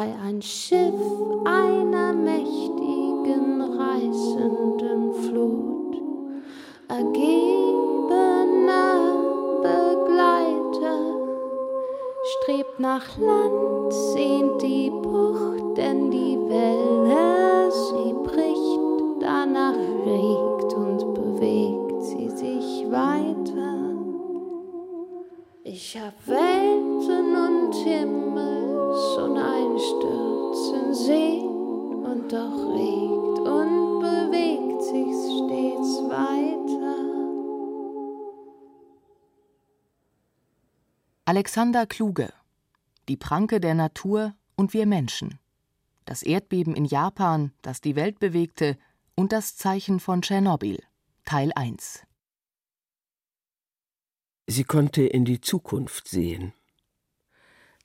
Sei ein Schiff einer mächtigen, reißenden Flut, ergebener Begleiter, strebt nach Land, sehnt die Bucht, denn die Welle, sie bricht, danach regt und bewegt sie sich weiter. Ich hab Alexander Kluge Die Pranke der Natur und wir Menschen. Das Erdbeben in Japan, das die Welt bewegte, und das Zeichen von Tschernobyl. Teil 1. Sie konnte in die Zukunft sehen.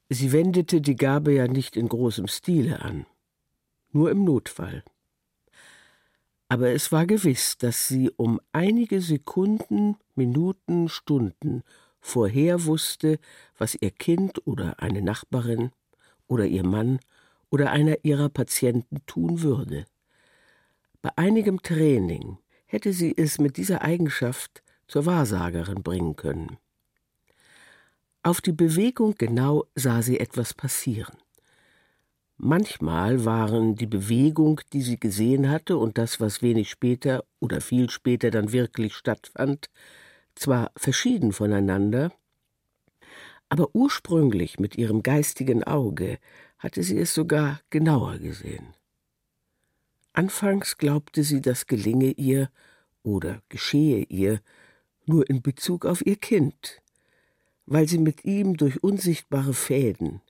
Sie wendete die Gabe ja nicht in großem Stile an, nur im Notfall. Aber es war gewiss, dass sie um einige Sekunden, Minuten, Stunden vorher wusste, was ihr Kind oder eine Nachbarin oder ihr Mann oder einer ihrer Patienten tun würde. Bei einigem Training hätte sie es mit dieser Eigenschaft zur Wahrsagerin bringen können. Auf die Bewegung genau sah sie etwas passieren. Manchmal waren die Bewegung, die sie gesehen hatte, und das, was wenig später oder viel später dann wirklich stattfand, zwar verschieden voneinander, aber ursprünglich mit ihrem geistigen Auge hatte sie es sogar genauer gesehen. Anfangs glaubte sie, das gelinge ihr oder geschehe ihr nur in Bezug auf ihr Kind, weil sie mit ihm durch unsichtbare Fäden,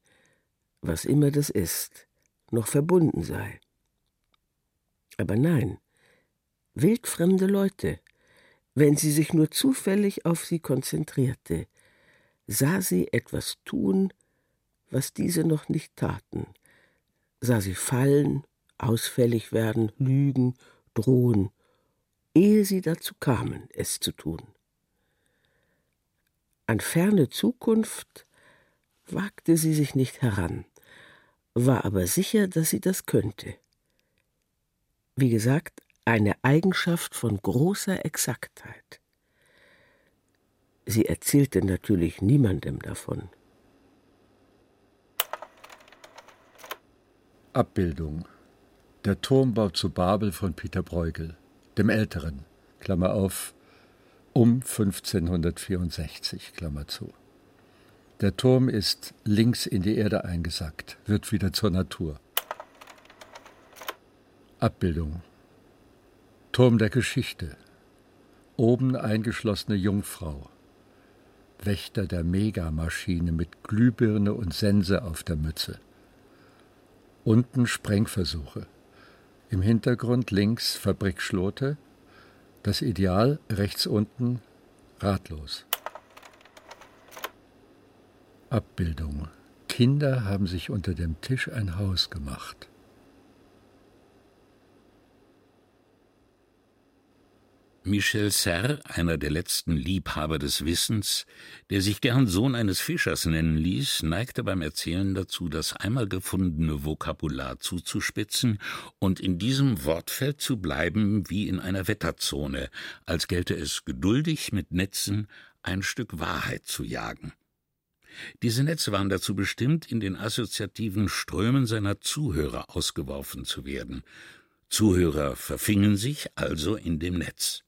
was immer das ist, noch verbunden sei. Aber nein, wildfremde Leute, wenn sie sich nur zufällig auf sie konzentrierte, sah sie etwas tun, was diese noch nicht taten, sah sie fallen, ausfällig werden, lügen, drohen, ehe sie dazu kamen, es zu tun. An ferne Zukunft wagte sie sich nicht heran, war aber sicher, dass sie das könnte. Wie gesagt, eine Eigenschaft von großer Exaktheit. Sie erzählte natürlich niemandem davon. Abbildung. Der Turmbau zu Babel von Peter Bruegel, dem Älteren, Klammer auf, um 1564, Klammer zu. Der Turm ist links in die Erde eingesackt, wird wieder zur Natur. Abbildung. Turm der Geschichte. Oben eingeschlossene Jungfrau. Wächter der Megamaschine mit Glühbirne und Sense auf der Mütze. Unten Sprengversuche. Im Hintergrund links Fabrikschlote. Das Ideal rechts unten ratlos. Abbildung. Kinder haben sich unter dem Tisch ein Haus gemacht. Michel Serre, einer der letzten Liebhaber des Wissens, der sich gern Sohn eines Fischers nennen ließ, neigte beim Erzählen dazu, das einmal gefundene Vokabular zuzuspitzen und in diesem Wortfeld zu bleiben wie in einer Wetterzone, als gelte es geduldig mit Netzen ein Stück Wahrheit zu jagen. Diese Netze waren dazu bestimmt, in den assoziativen Strömen seiner Zuhörer ausgeworfen zu werden. Zuhörer verfingen sich also in dem Netz.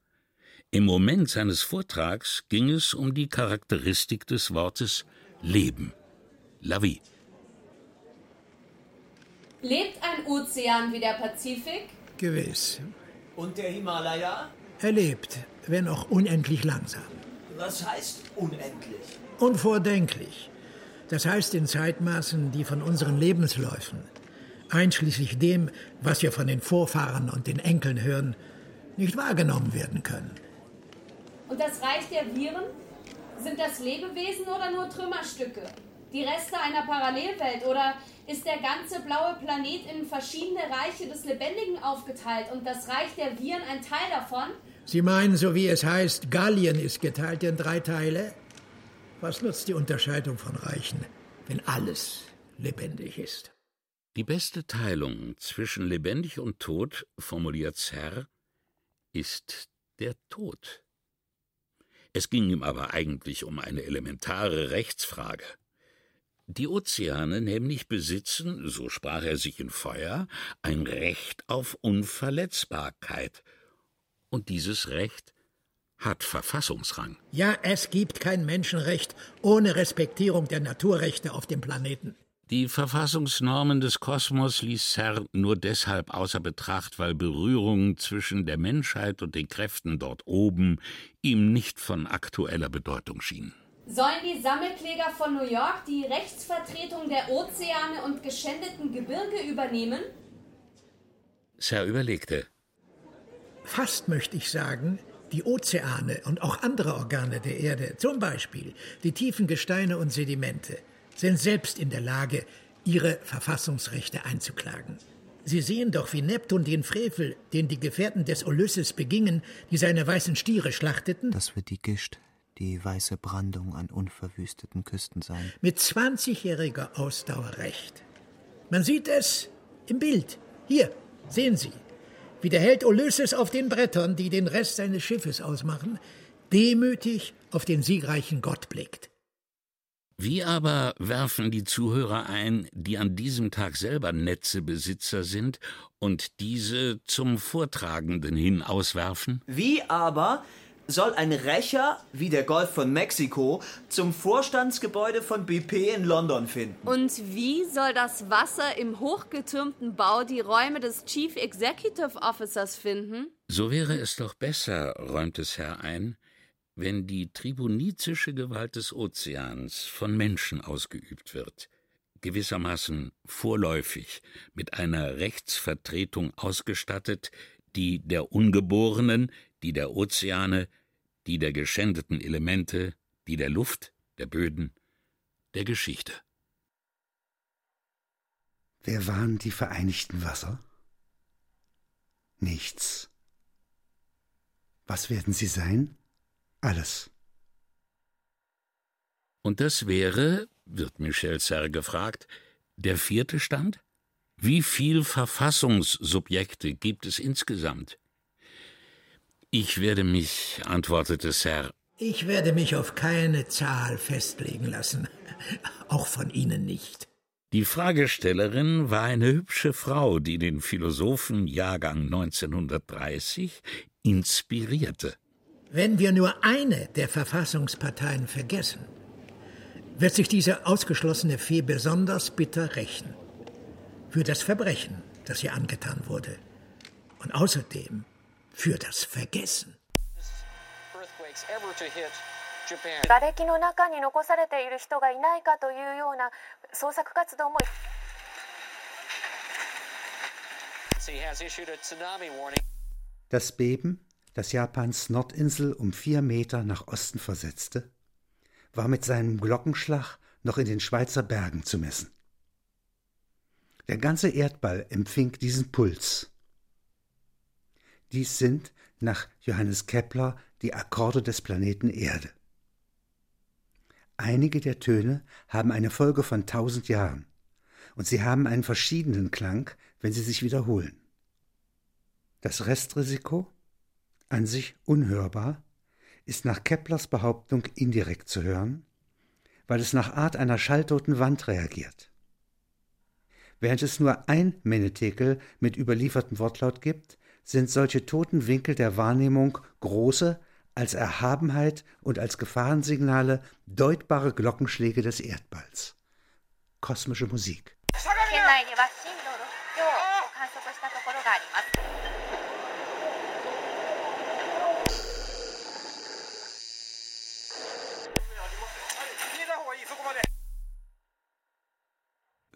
Im Moment seines Vortrags ging es um die Charakteristik des Wortes Leben. La vie. Lebt ein Ozean wie der Pazifik? Gewiss. Und der Himalaya? Er lebt, wenn auch unendlich langsam. Was heißt unendlich? Unvordenklich. Das heißt in Zeitmaßen, die von unseren Lebensläufen, einschließlich dem, was wir von den Vorfahren und den Enkeln hören, nicht wahrgenommen werden können. Und das Reich der Viren? Sind das Lebewesen oder nur Trümmerstücke? Die Reste einer Parallelwelt oder ist der ganze blaue Planet in verschiedene Reiche des Lebendigen aufgeteilt und das Reich der Viren ein Teil davon? Sie meinen, so wie es heißt, Gallien ist geteilt in drei Teile? Was nutzt die Unterscheidung von Reichen, wenn alles lebendig ist? Die beste Teilung zwischen lebendig und tot, formuliert Serre, ist der Tod. Es ging ihm aber eigentlich um eine elementare Rechtsfrage. Die Ozeane nämlich besitzen, so sprach er sich in Feuer, ein Recht auf Unverletzbarkeit. Und dieses Recht hat Verfassungsrang. Ja, es gibt kein Menschenrecht ohne Respektierung der Naturrechte auf dem Planeten. Die Verfassungsnormen des Kosmos ließ Serre nur deshalb außer Betracht, weil Berührung zwischen der Menschheit und den Kräften dort oben ihm nicht von aktueller Bedeutung schien. Sollen die Sammelkläger von New York die Rechtsvertretung der Ozeane und geschändeten Gebirge übernehmen? Serre überlegte. Fast möchte ich sagen, die Ozeane und auch andere Organe der Erde, zum Beispiel die tiefen Gesteine und Sedimente, sind selbst in der Lage, ihre Verfassungsrechte einzuklagen. Sie sehen doch, wie Neptun den Frevel, den die Gefährten des Ulysses begingen, die seine weißen Stiere schlachteten. Das wird die Gischt, die weiße Brandung an unverwüsteten Küsten sein. Mit 20-jähriger Ausdauer recht. Man sieht es im Bild. Hier, sehen Sie, wie der Held Ulysses auf den Brettern, die den Rest seines Schiffes ausmachen, demütig auf den siegreichen Gott blickt. Wie aber werfen die Zuhörer ein, die an diesem Tag selber Netzebesitzer sind und diese zum Vortragenden hin auswerfen? Wie aber soll ein Rächer wie der Golf von Mexiko zum Vorstandsgebäude von BP in London finden? Und wie soll das Wasser im hochgetürmten Bau die Räume des Chief Executive Officers finden? So wäre es doch besser, räumt es Herr ein, wenn die tribunizische Gewalt des Ozeans von Menschen ausgeübt wird, gewissermaßen vorläufig mit einer Rechtsvertretung ausgestattet, die der Ungeborenen, die der Ozeane, die der geschändeten Elemente, die der Luft, der Böden, der Geschichte. Wer waren die Vereinigten Wasser? Nichts. Was werden sie sein? Alles. Und das wäre, wird Michel Serre gefragt, der vierte Stand? Wie viel Verfassungssubjekte gibt es insgesamt? Ich werde mich, antwortete Serre. Ich werde mich auf keine Zahl festlegen lassen. Auch von Ihnen nicht. Die Fragestellerin war eine hübsche Frau, die den Philosophen Jahrgang 1930 inspirierte. Wenn wir nur eine der Verfassungsparteien vergessen, wird sich diese ausgeschlossene Fee besonders bitter rächen. Für das Verbrechen, das ihr angetan wurde. Und außerdem für das Vergessen. 瓦礫の中に残されている人がいないかというような捜索活動も Das Beben, das Japans Nordinsel um vier Meter nach Osten versetzte, war mit seinem Glockenschlag noch in den Schweizer Bergen zu messen. Der ganze Erdball empfing diesen Puls. Dies sind, nach Johannes Kepler, die Akkorde des Planeten Erde. Einige der Töne haben eine Folge von tausend Jahren, und sie haben einen verschiedenen Klang, wenn sie sich wiederholen. Das Restrisiko, an sich unhörbar, ist nach Keplers Behauptung indirekt zu hören, weil es nach Art einer schalltoten Wand reagiert. Während es nur ein Menetekel mit überliefertem Wortlaut gibt, sind solche toten Winkel der Wahrnehmung große, als Erhabenheit und als Gefahrensignale deutbare Glockenschläge des Erdballs. Kosmische Musik.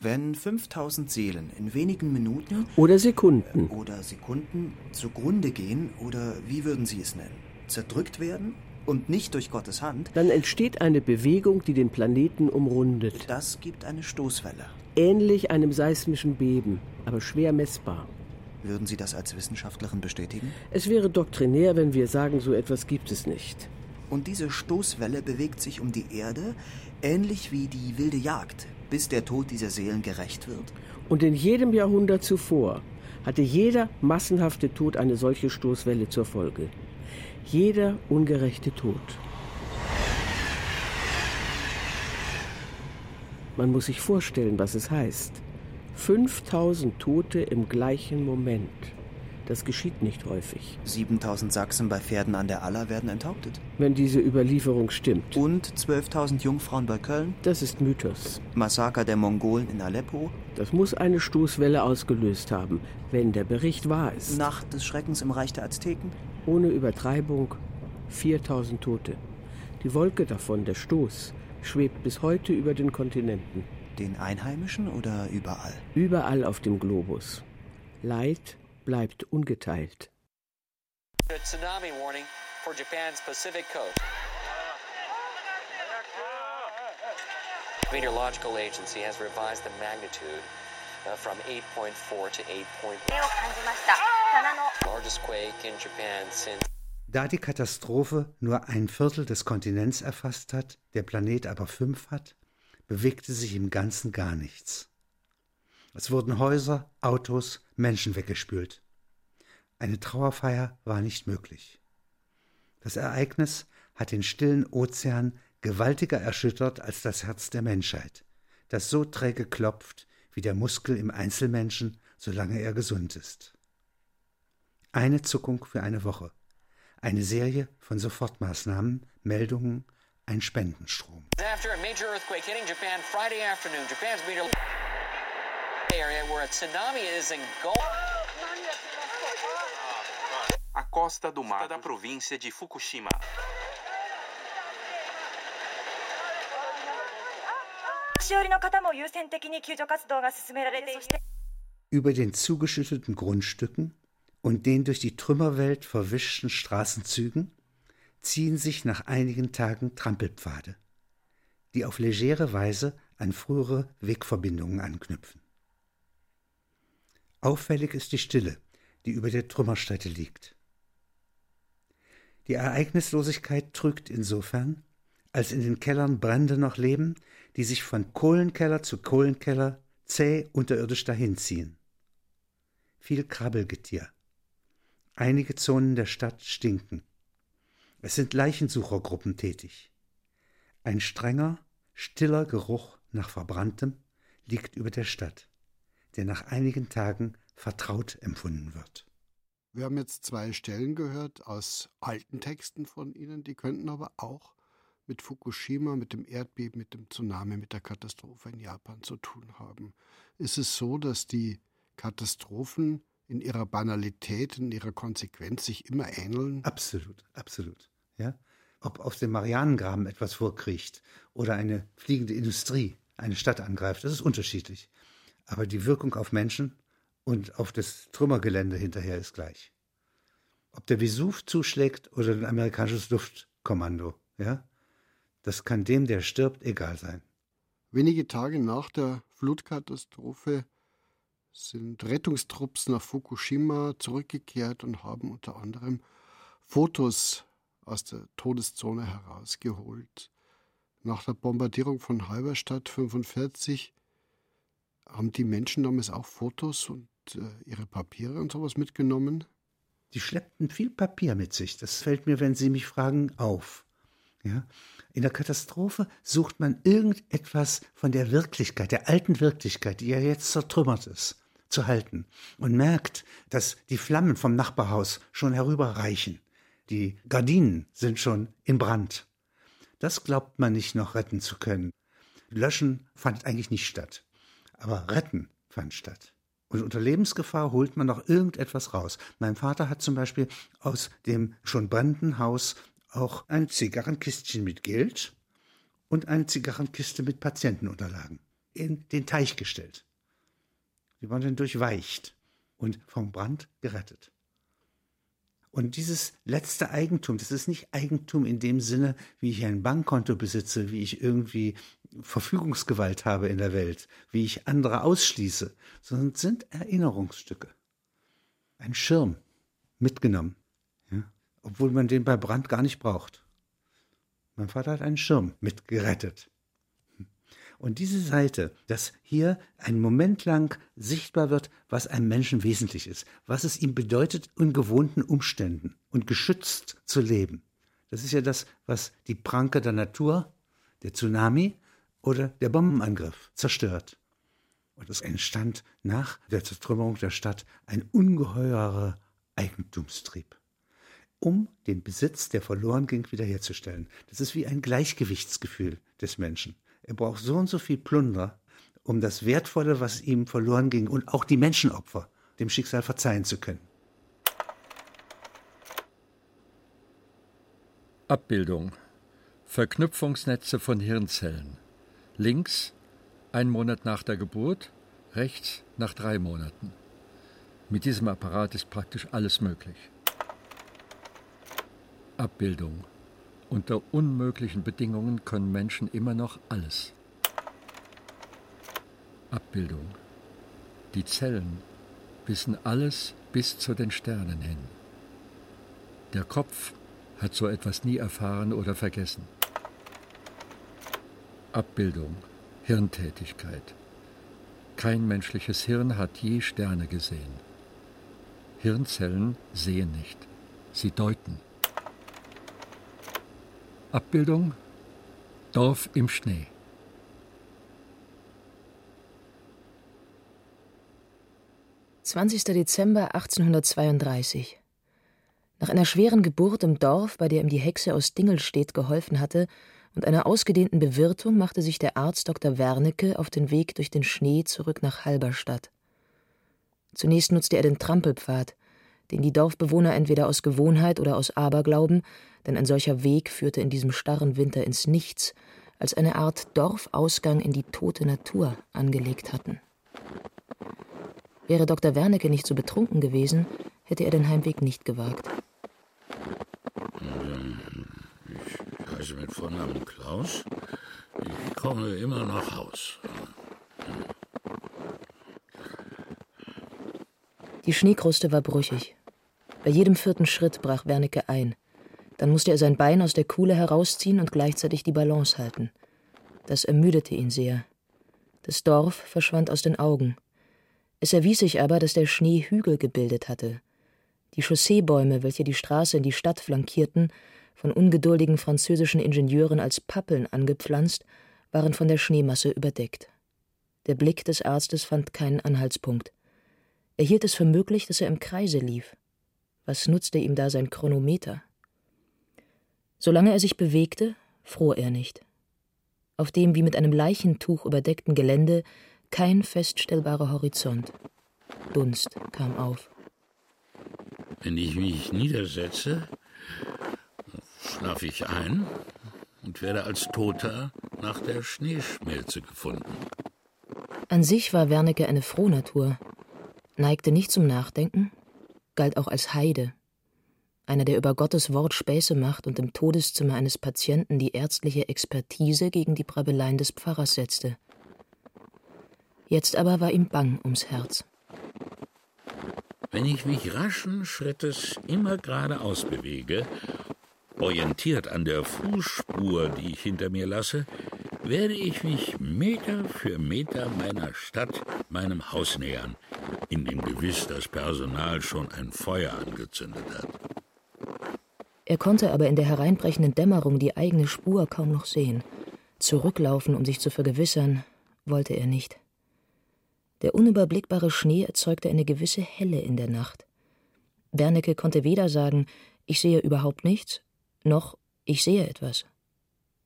Wenn 5000 Seelen in wenigen Minuten Oder Sekunden. oder Sekunden zugrunde gehen, oder wie würden Sie es nennen? Zerdrückt werden und nicht durch Gottes Hand, Dann entsteht eine Bewegung, die den Planeten umrundet. das gibt eine Stoßwelle. Ähnlich einem seismischen Beben, aber schwer messbar. Würden Sie das als Wissenschaftlerin bestätigen? Es wäre doktrinär, wenn wir sagen, so etwas gibt es nicht. Und diese Stoßwelle bewegt sich um die Erde, ähnlich wie die wilde Jagd, bis der Tod dieser Seelen gerecht wird. Und in jedem Jahrhundert zuvor hatte jeder massenhafte Tod eine solche Stoßwelle zur Folge. Jeder ungerechte Tod. Man muss sich vorstellen, was es heißt. 5000 Tote im gleichen Moment. Das geschieht nicht häufig. 7000 Sachsen bei Pferden an der Aller werden enthauptet. Wenn diese Überlieferung stimmt. Und 12.000 Jungfrauen bei Köln? Das ist Mythos. Massaker der Mongolen in Aleppo? Das muss eine Stoßwelle ausgelöst haben, wenn der Bericht wahr ist. Nacht des Schreckens im Reich der Azteken? Ohne Übertreibung 4000 Tote. Die Wolke davon, der Stoß, schwebt bis heute über den Kontinenten. Den Einheimischen oder überall? Überall auf dem Globus. Leid bleibt ungeteilt. Meteorological Agency has revised the magnitude uh, from 8.4 to 8.1. Largest quake in Japan since da die Katastrophe nur ein Viertel des Kontinents erfasst hat, der Planet aber fünf hat, bewegte sich im Ganzen gar nichts. Es wurden Häuser, Autos, Menschen weggespült. Eine Trauerfeier war nicht möglich. Das Ereignis hat den stillen Ozean gewaltiger erschüttert als das Herz der Menschheit, das so träge klopft wie der Muskel im Einzelmenschen, solange er gesund ist. Eine Zuckung für eine Woche, eine Serie von Sofortmaßnahmen, Meldungen, ein Spendenstrom. after a major earthquake hitting Japan Friday afternoon. Japan's meteor A costa do mar da província de Fukushima. Über den zugeschütteten Grundstücken und den durch die Trümmerwelt verwischten Straßenzügen ziehen sich nach einigen Tagen Trampelpfade, die auf legere Weise an frühere Wegverbindungen anknüpfen. Auffällig ist die Stille, die über der Trümmerstätte liegt. Die Ereignislosigkeit trügt insofern, als in den Kellern Brände noch leben, die sich von Kohlenkeller zu Kohlenkeller zäh unterirdisch dahinziehen. Viel Krabbelgetier. Einige Zonen der Stadt stinken. Es sind Leichensuchergruppen tätig. Ein strenger, stiller Geruch nach Verbranntem liegt über der Stadt, der nach einigen Tagen vertraut empfunden wird. Wir haben jetzt zwei Stellen gehört aus alten Texten von Ihnen, die könnten aber auch mit Fukushima, mit dem Erdbeben, mit dem Tsunami, mit der Katastrophe in Japan zu tun haben. Ist es so, dass die Katastrophen in ihrer Banalität, in ihrer Konsequenz sich immer ähneln? Absolut, absolut. Ja? ob aus dem Marianengraben etwas vorkriecht oder eine fliegende Industrie eine Stadt angreift. Das ist unterschiedlich. Aber die Wirkung auf Menschen und auf das Trümmergelände hinterher ist gleich. Ob der Vesuv zuschlägt oder ein amerikanisches Luftkommando, ja, das kann dem, der stirbt, egal sein. Wenige Tage nach der Flutkatastrophe sind Rettungstrupps nach Fukushima zurückgekehrt und haben unter anderem Fotos aus der Todeszone herausgeholt. Nach der Bombardierung von Halberstadt 1945 haben die Menschen damals auch Fotos und äh, ihre Papiere und sowas mitgenommen? Die schleppten viel Papier mit sich. Das fällt mir, wenn Sie mich fragen, auf. Ja? In der Katastrophe sucht man irgendetwas von der Wirklichkeit, der alten Wirklichkeit, die ja jetzt zertrümmert ist, zu halten und merkt, dass die Flammen vom Nachbarhaus schon herüberreichen. Die Gardinen sind schon in Brand. Das glaubt man nicht noch retten zu können. Löschen fand eigentlich nicht statt. Aber retten fand statt. Und unter Lebensgefahr holt man noch irgendetwas raus. Mein Vater hat zum Beispiel aus dem schon brennenden Haus auch ein Zigarrenkistchen mit Geld und eine Zigarrenkiste mit Patientenunterlagen in den Teich gestellt. Die waren dann durchweicht und vom Brand gerettet. Und dieses letzte Eigentum, das ist nicht Eigentum in dem Sinne, wie ich ein Bankkonto besitze, wie ich irgendwie Verfügungsgewalt habe in der Welt, wie ich andere ausschließe, sondern sind Erinnerungsstücke. Ein Schirm mitgenommen, ja, obwohl man den bei Brand gar nicht braucht. Mein Vater hat einen Schirm mitgerettet. Und diese Seite, dass hier ein Moment lang sichtbar wird, was einem Menschen wesentlich ist, was es ihm bedeutet, in gewohnten Umständen und geschützt zu leben. Das ist ja das, was die Pranke der Natur, der Tsunami oder der Bombenangriff zerstört. Und es entstand nach der Zertrümmerung der Stadt ein ungeheurer Eigentumstrieb, um den Besitz, der verloren ging, wiederherzustellen. Das ist wie ein Gleichgewichtsgefühl des Menschen. Er braucht so und so viel Plunder, um das Wertvolle, was ihm verloren ging, und auch die Menschenopfer dem Schicksal verzeihen zu können. Abbildung. Verknüpfungsnetze von Hirnzellen. Links ein Monat nach der Geburt, rechts nach drei Monaten. Mit diesem Apparat ist praktisch alles möglich. Abbildung. Unter unmöglichen Bedingungen können Menschen immer noch alles. Abbildung. Die Zellen wissen alles bis zu den Sternen hin. Der Kopf hat so etwas nie erfahren oder vergessen. Abbildung. Hirntätigkeit. Kein menschliches Hirn hat je Sterne gesehen. Hirnzellen sehen nicht, sie deuten. Abbildung Dorf im Schnee. »20. Dezember 1832. Nach einer schweren Geburt im Dorf, bei der ihm die Hexe aus Dingelstedt geholfen hatte, und einer ausgedehnten Bewirtung machte sich der Arzt Dr. Wernicke auf den Weg durch den Schnee zurück nach Halberstadt. Zunächst nutzte er den Trampelpfad, den die Dorfbewohner entweder aus Gewohnheit oder aus Aberglauben, denn ein solcher Weg führte in diesem starren Winter ins Nichts, als eine Art Dorfausgang in die tote Natur angelegt hatten. Wäre Dr. Wernicke nicht so betrunken gewesen, hätte er den Heimweg nicht gewagt. Ich heiße mit Vornamen Klaus. Ich komme immer nach Haus. Die Schneekruste war brüchig. Bei jedem vierten Schritt brach Wernicke ein. Dann musste er sein Bein aus der Kuhle herausziehen und gleichzeitig die Balance halten. Das ermüdete ihn sehr. Das Dorf verschwand aus den Augen. Es erwies sich aber, dass der Schnee Hügel gebildet hatte. Die Chausseebäume, welche die Straße in die Stadt flankierten, von ungeduldigen französischen Ingenieuren als Pappeln angepflanzt, waren von der Schneemasse überdeckt. Der Blick des Arztes fand keinen Anhaltspunkt. Er hielt es für möglich, dass er im Kreise lief. Was nutzte ihm da sein Chronometer? Solange er sich bewegte, fror er nicht. Auf dem wie mit einem Leichentuch überdeckten Gelände kein feststellbarer Horizont. Dunst kam auf. Wenn ich mich niedersetze, schlafe ich ein und werde als Toter nach der Schneeschmelze gefunden. An sich war Wernicke eine Frohnatur, neigte nicht zum Nachdenken, galt auch als Heide, einer, der über Gottes Wort Späße macht und im Todeszimmer eines Patienten die ärztliche Expertise gegen die Brabeleien des Pfarrers setzte. Jetzt aber war ihm bang ums Herz. Wenn ich mich raschen Schrittes immer geradeaus bewege, orientiert an der Fußspur, die ich hinter mir lasse, werde ich mich Meter für Meter meiner Stadt, meinem Haus nähern, in dem Gewiss das Personal schon ein Feuer angezündet hat. Er konnte aber in der hereinbrechenden Dämmerung die eigene Spur kaum noch sehen. Zurücklaufen, um sich zu vergewissern, wollte er nicht. Der unüberblickbare Schnee erzeugte eine gewisse Helle in der Nacht. Wernicke konnte weder sagen, ich sehe überhaupt nichts, noch ich sehe etwas.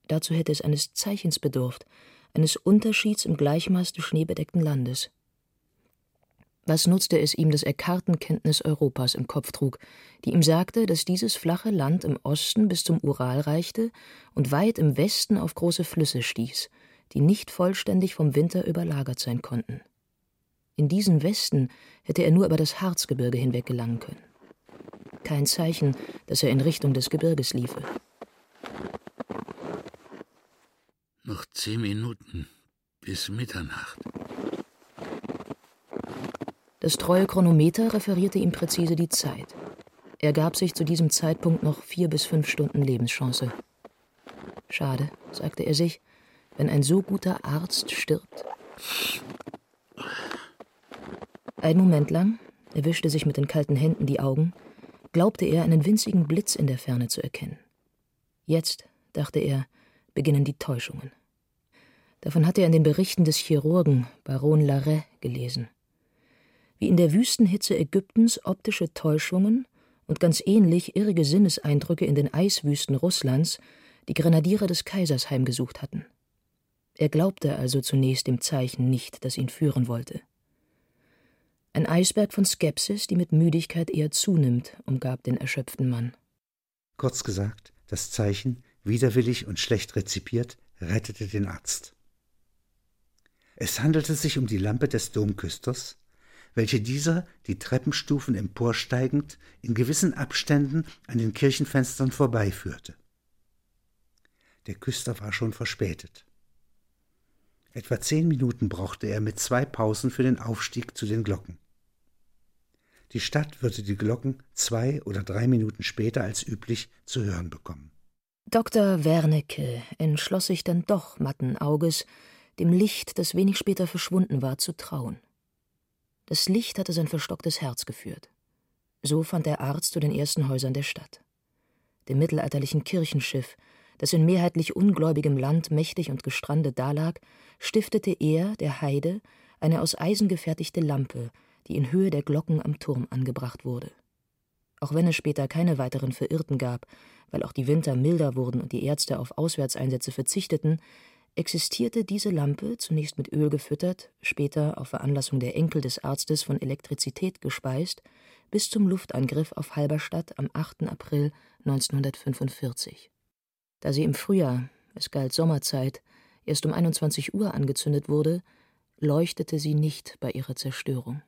Dazu hätte es eines Zeichens bedurft, eines Unterschieds im Gleichmaß des schneebedeckten Landes. Was nutzte es ihm, dass er Kartenkenntnis Europas im Kopf trug, die ihm sagte, dass dieses flache Land im Osten bis zum Ural reichte und weit im Westen auf große Flüsse stieß, die nicht vollständig vom Winter überlagert sein konnten. In diesen Westen hätte er nur über das Harzgebirge hinweg gelangen können. Kein Zeichen, dass er in Richtung des Gebirges liefe. Noch zehn Minuten bis Mitternacht. Das treue Chronometer referierte ihm präzise die Zeit. Er gab sich zu diesem Zeitpunkt noch vier bis fünf Stunden Lebenschance. Schade, sagte er sich, wenn ein so guter Arzt stirbt. Ein Moment lang, er wischte sich mit den kalten Händen die Augen, glaubte er, einen winzigen Blitz in der Ferne zu erkennen. Jetzt, dachte er, beginnen die Täuschungen. Davon hatte er in den Berichten des Chirurgen Baron Larrey gelesen wie in der Wüstenhitze Ägyptens optische Täuschungen und ganz ähnlich irrige Sinneseindrücke in den Eiswüsten Russlands die Grenadiere des Kaisers heimgesucht hatten. Er glaubte also zunächst dem Zeichen nicht, das ihn führen wollte. Ein Eisberg von Skepsis, die mit Müdigkeit eher zunimmt, umgab den erschöpften Mann. Kurz gesagt, das Zeichen, widerwillig und schlecht rezipiert, rettete den Arzt. Es handelte sich um die Lampe des Domküsters, welche dieser die Treppenstufen emporsteigend in gewissen Abständen an den Kirchenfenstern vorbeiführte. Der Küster war schon verspätet. Etwa zehn Minuten brauchte er mit zwei Pausen für den Aufstieg zu den Glocken. Die Stadt würde die Glocken zwei oder drei Minuten später als üblich zu hören bekommen. Dr. Wernicke entschloss sich dann doch matten Auges, dem Licht, das wenig später verschwunden war, zu trauen. Das Licht hatte sein verstocktes Herz geführt. So fand der Arzt zu den ersten Häusern der Stadt. Dem mittelalterlichen Kirchenschiff, das in mehrheitlich ungläubigem Land mächtig und gestrandet dalag, stiftete er, der Heide, eine aus Eisen gefertigte Lampe, die in Höhe der Glocken am Turm angebracht wurde. Auch wenn es später keine weiteren Verirrten gab, weil auch die Winter milder wurden und die Ärzte auf Auswärtseinsätze verzichteten, existierte diese Lampe, zunächst mit Öl gefüttert, später auf Veranlassung der Enkel des Arztes von Elektrizität gespeist, bis zum Luftangriff auf Halberstadt am 8. April 1945. Da sie im Frühjahr, es galt Sommerzeit, erst um 21 Uhr angezündet wurde, leuchtete sie nicht bei ihrer Zerstörung.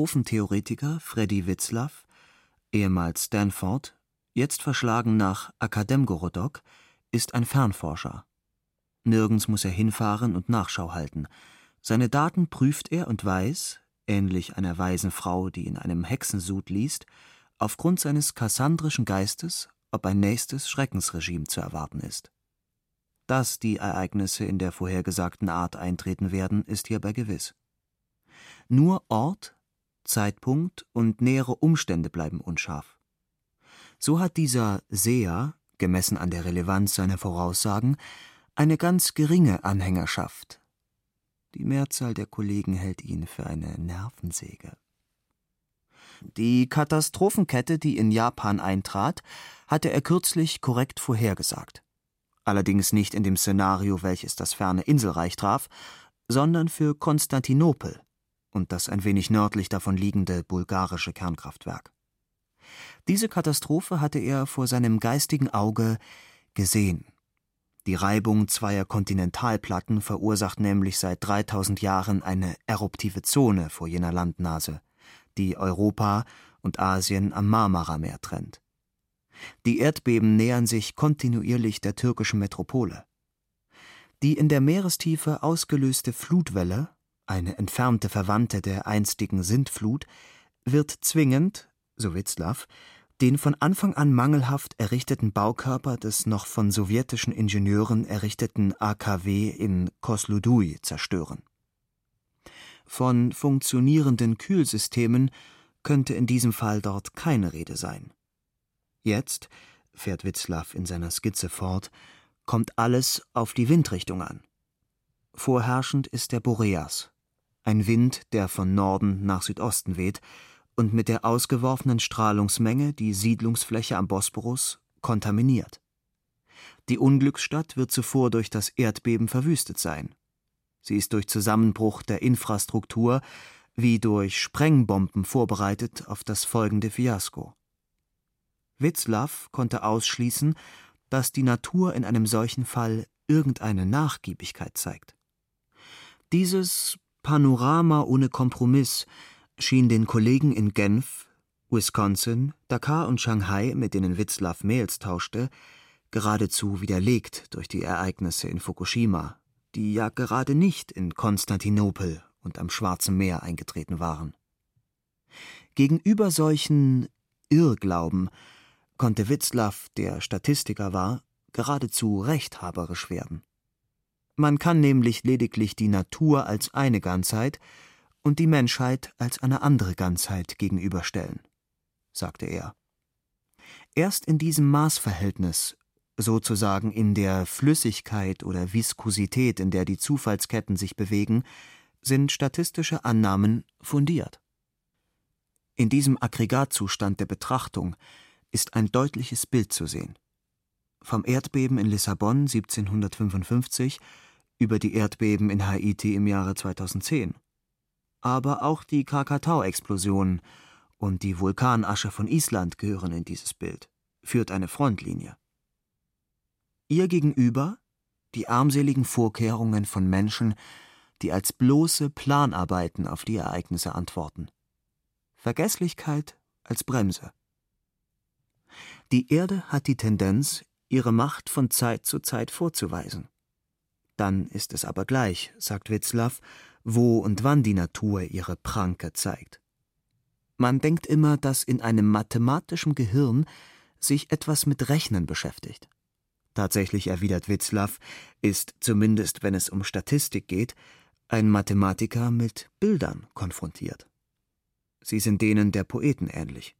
Katastrophentheoretiker Freddy Witzlaff, ehemals Stanford, jetzt verschlagen nach Akademgorodok, ist ein Fernforscher, Nirgends muss er hinfahren und Nachschau halten. Seine Daten prüft er und weiß, ähnlich einer weisen Frau, die in einem Hexensud liest, aufgrund seines kassandrischen Geistes, ob ein nächstes Schreckensregime zu erwarten ist. Dass die Ereignisse in der vorhergesagten Art eintreten werden, ist hierbei gewiss. Nur Ort, Zeitpunkt und nähere Umstände bleiben unscharf. So hat dieser Seher, gemessen an der Relevanz seiner Voraussagen, eine ganz geringe Anhängerschaft. Die Mehrzahl der Kollegen hält ihn für eine Nervensäge. Die Katastrophenkette, die in Japan eintrat, hatte er kürzlich korrekt vorhergesagt. Allerdings nicht in dem Szenario, welches das ferne Inselreich traf, sondern für Konstantinopel und das ein wenig nördlich davon liegende bulgarische Kernkraftwerk. Diese Katastrophe hatte er vor seinem geistigen Auge gesehen. Die Reibung zweier Kontinentalplatten verursacht nämlich seit 3000 Jahren eine eruptive Zone vor jener Landnase die Europa und Asien am Marmarameer trennt. Die Erdbeben nähern sich kontinuierlich der türkischen Metropole. Die in der Meerestiefe ausgelöste Flutwelle, eine entfernte Verwandte der einstigen Sintflut, wird zwingend, so Witzlaw, den von Anfang an mangelhaft errichteten Baukörper des noch von sowjetischen Ingenieuren errichteten AKW in Kosludui zerstören. Von funktionierenden Kühlsystemen könnte in diesem Fall dort keine Rede sein. Jetzt, fährt Witzlaw in seiner Skizze fort, kommt alles auf die Windrichtung an. Vorherrschend ist der Boreas, ein Wind, der von Norden nach Südosten weht und mit der ausgeworfenen Strahlungsmenge die Siedlungsfläche am Bosporus kontaminiert. Die Unglücksstadt wird zuvor durch das Erdbeben verwüstet sein. Sie ist durch Zusammenbruch der Infrastruktur wie durch Sprengbomben vorbereitet auf das folgende Fiasko. Witzlaw konnte ausschließen, dass die Natur in einem solchen Fall irgendeine Nachgiebigkeit zeigt. Dieses Panorama ohne Kompromiss schien den Kollegen in Genf, Wisconsin, Dakar und Shanghai, mit denen Witzlaw Mails tauschte, geradezu widerlegt durch die Ereignisse in Fukushima die ja gerade nicht in Konstantinopel und am Schwarzen Meer eingetreten waren. Gegenüber solchen Irrglauben konnte Witzlaw, der Statistiker war, geradezu rechthaberisch werden. Man kann nämlich lediglich die Natur als eine Ganzheit und die Menschheit als eine andere Ganzheit gegenüberstellen, sagte er. Erst in diesem Maßverhältnis sozusagen in der Flüssigkeit oder Viskosität, in der die Zufallsketten sich bewegen, sind statistische Annahmen fundiert. In diesem Aggregatzustand der Betrachtung ist ein deutliches Bild zu sehen. Vom Erdbeben in Lissabon 1755 über die Erdbeben in Haiti im Jahre 2010. Aber auch die Krakatau-Explosion und die Vulkanasche von Island gehören in dieses Bild, führt eine Frontlinie. Ihr gegenüber die armseligen Vorkehrungen von Menschen, die als bloße Planarbeiten auf die Ereignisse antworten. Vergesslichkeit als Bremse. Die Erde hat die Tendenz, ihre Macht von Zeit zu Zeit vorzuweisen. Dann ist es aber gleich, sagt Witzlaw, wo und wann die Natur ihre Pranke zeigt. Man denkt immer, dass in einem mathematischen Gehirn sich etwas mit Rechnen beschäftigt. Tatsächlich erwidert Witzlaw, ist, zumindest wenn es um Statistik geht, ein Mathematiker mit Bildern konfrontiert. Sie sind denen der Poeten ähnlich.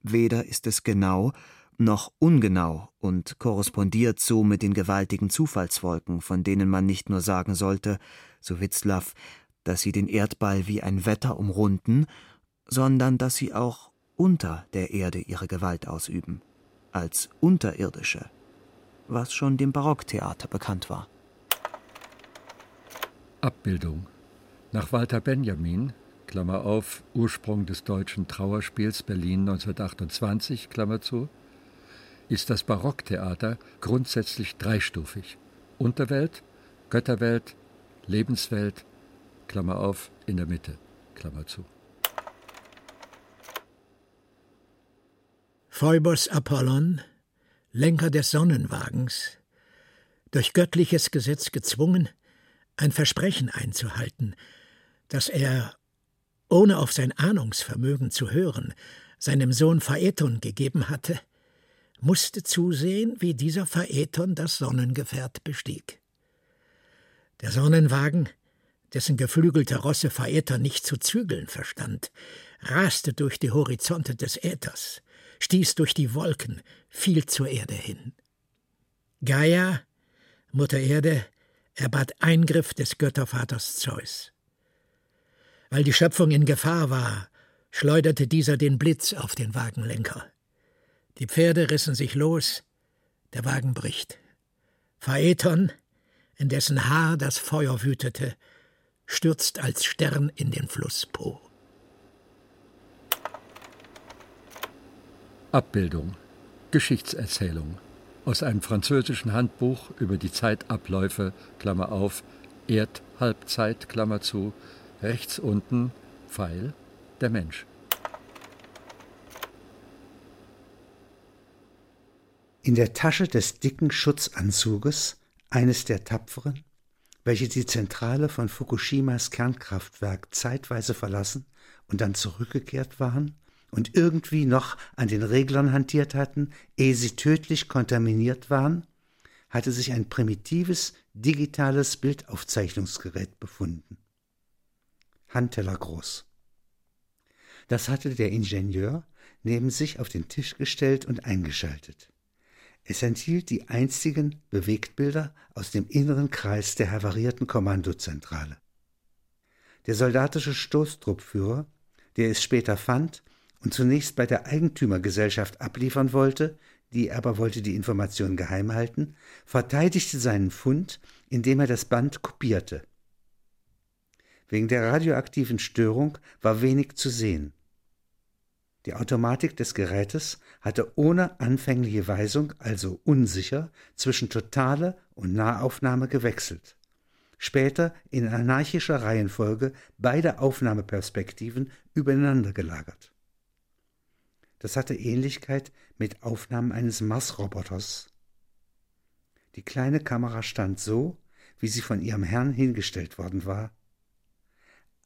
Weder ist es genau noch ungenau und korrespondiert so mit den gewaltigen Zufallswolken, von denen man nicht nur sagen sollte, so Witzlaw, dass sie den Erdball wie ein Wetter umrunden, sondern dass sie auch unter der Erde ihre Gewalt ausüben, als Unterirdische, was schon dem Barocktheater bekannt war. Abbildung. Nach Walter Benjamin, Klammer auf, Ursprung des deutschen Trauerspiels Berlin 1928, Klammer zu, ist das Barocktheater grundsätzlich dreistufig. Unterwelt, Götterwelt, Lebenswelt, Klammer auf, in der Mitte, Klammer zu. Phoebus Apollon Lenker des Sonnenwagens, durch göttliches Gesetz gezwungen, ein Versprechen einzuhalten, das er, ohne auf sein Ahnungsvermögen zu hören, seinem Sohn Phaeton gegeben hatte, musste zusehen, wie dieser Phaeton das Sonnengefährt bestieg. Der Sonnenwagen, dessen geflügelte Rosse Phaeton nicht zu zügeln verstand, raste durch die Horizonte des Äthers, stieß durch die Wolken, fiel zur Erde hin. Gaia, Mutter Erde, erbat Eingriff des Göttervaters Zeus. Weil die Schöpfung in Gefahr war, schleuderte dieser den Blitz auf den Wagenlenker. Die Pferde rissen sich los, der Wagen bricht. Phaeton, in dessen Haar das Feuer wütete, stürzt als Stern in den Fluss Po. Abbildung Geschichtserzählung aus einem französischen Handbuch über die Zeitabläufe, Klammer auf, Erdhalbzeit, Klammer zu, rechts unten, Pfeil, der Mensch. In der Tasche des dicken Schutzanzuges eines der Tapferen, welche die Zentrale von Fukushimas Kernkraftwerk zeitweise verlassen und dann zurückgekehrt waren und irgendwie noch an den Reglern hantiert hatten, ehe sie tödlich kontaminiert waren, hatte sich ein primitives digitales Bildaufzeichnungsgerät befunden. Handteller groß. Das hatte der Ingenieur neben sich auf den Tisch gestellt und eingeschaltet. Es enthielt die einzigen Bewegtbilder aus dem inneren Kreis der havarierten Kommandozentrale. Der soldatische Stoßtruppführer, der es später fand und zunächst bei der Eigentümergesellschaft abliefern wollte, die aber wollte die Information geheim halten, verteidigte seinen Fund, indem er das Band kopierte. Wegen der radioaktiven Störung war wenig zu sehen. Die Automatik des Gerätes hatte ohne anfängliche Weisung, also unsicher, zwischen Totale und Nahaufnahme gewechselt. Später in anarchischer Reihenfolge beide Aufnahmeperspektiven übereinander gelagert. Das hatte Ähnlichkeit mit Aufnahmen eines Marsroboters. Die kleine Kamera stand so, wie sie von ihrem Herrn hingestellt worden war.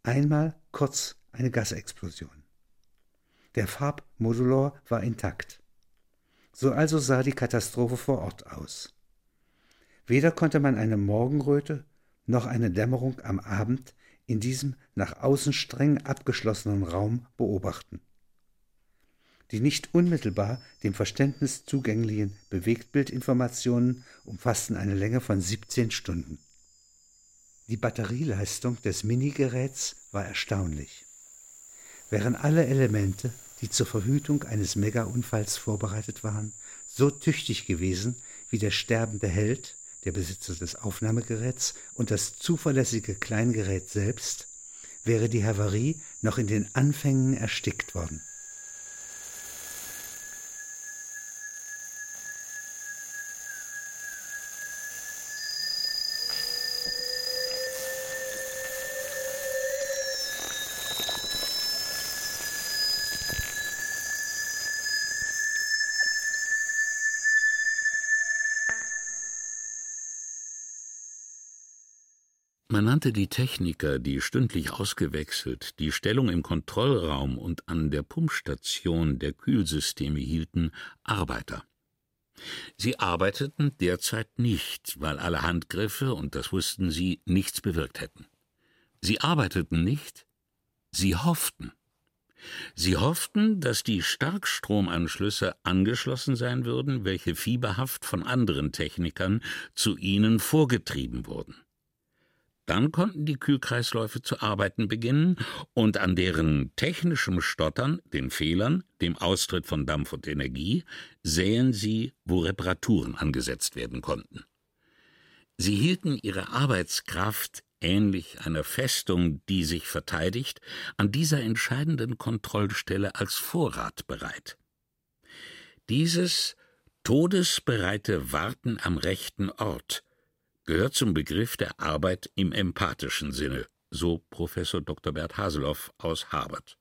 Einmal kurz eine Gasexplosion. Der Farbmodulor war intakt. So also sah die Katastrophe vor Ort aus. Weder konnte man eine Morgenröte noch eine Dämmerung am Abend in diesem nach außen streng abgeschlossenen Raum beobachten. Die nicht unmittelbar dem Verständnis zugänglichen Bewegtbildinformationen umfassten eine Länge von 17 Stunden. Die Batterieleistung des Minigeräts war erstaunlich wären alle Elemente, die zur Verhütung eines Mega-Unfalls vorbereitet waren, so tüchtig gewesen wie der sterbende Held, der Besitzer des Aufnahmegeräts und das zuverlässige Kleingerät selbst, wäre die Havarie noch in den Anfängen erstickt worden. Man nannte die Techniker, die stündlich ausgewechselt die Stellung im Kontrollraum und an der Pumpstation der Kühlsysteme hielten, Arbeiter. Sie arbeiteten derzeit nicht, weil alle Handgriffe, und das wussten sie, nichts bewirkt hätten. Sie arbeiteten nicht, sie hofften. Sie hofften, dass die Starkstromanschlüsse angeschlossen sein würden, welche fieberhaft von anderen Technikern zu ihnen vorgetrieben wurden. Dann konnten die Kühlkreisläufe zu arbeiten beginnen und an deren technischem Stottern, den Fehlern, dem Austritt von Dampf und Energie, sähen sie, wo Reparaturen angesetzt werden konnten. Sie hielten ihre Arbeitskraft ähnlich einer Festung, die sich verteidigt, an dieser entscheidenden Kontrollstelle als Vorrat bereit. Dieses todesbereite Warten am rechten Ort gehört zum Begriff der Arbeit im empathischen Sinne, so Professor Dr. Bert Haseloff aus Harvard.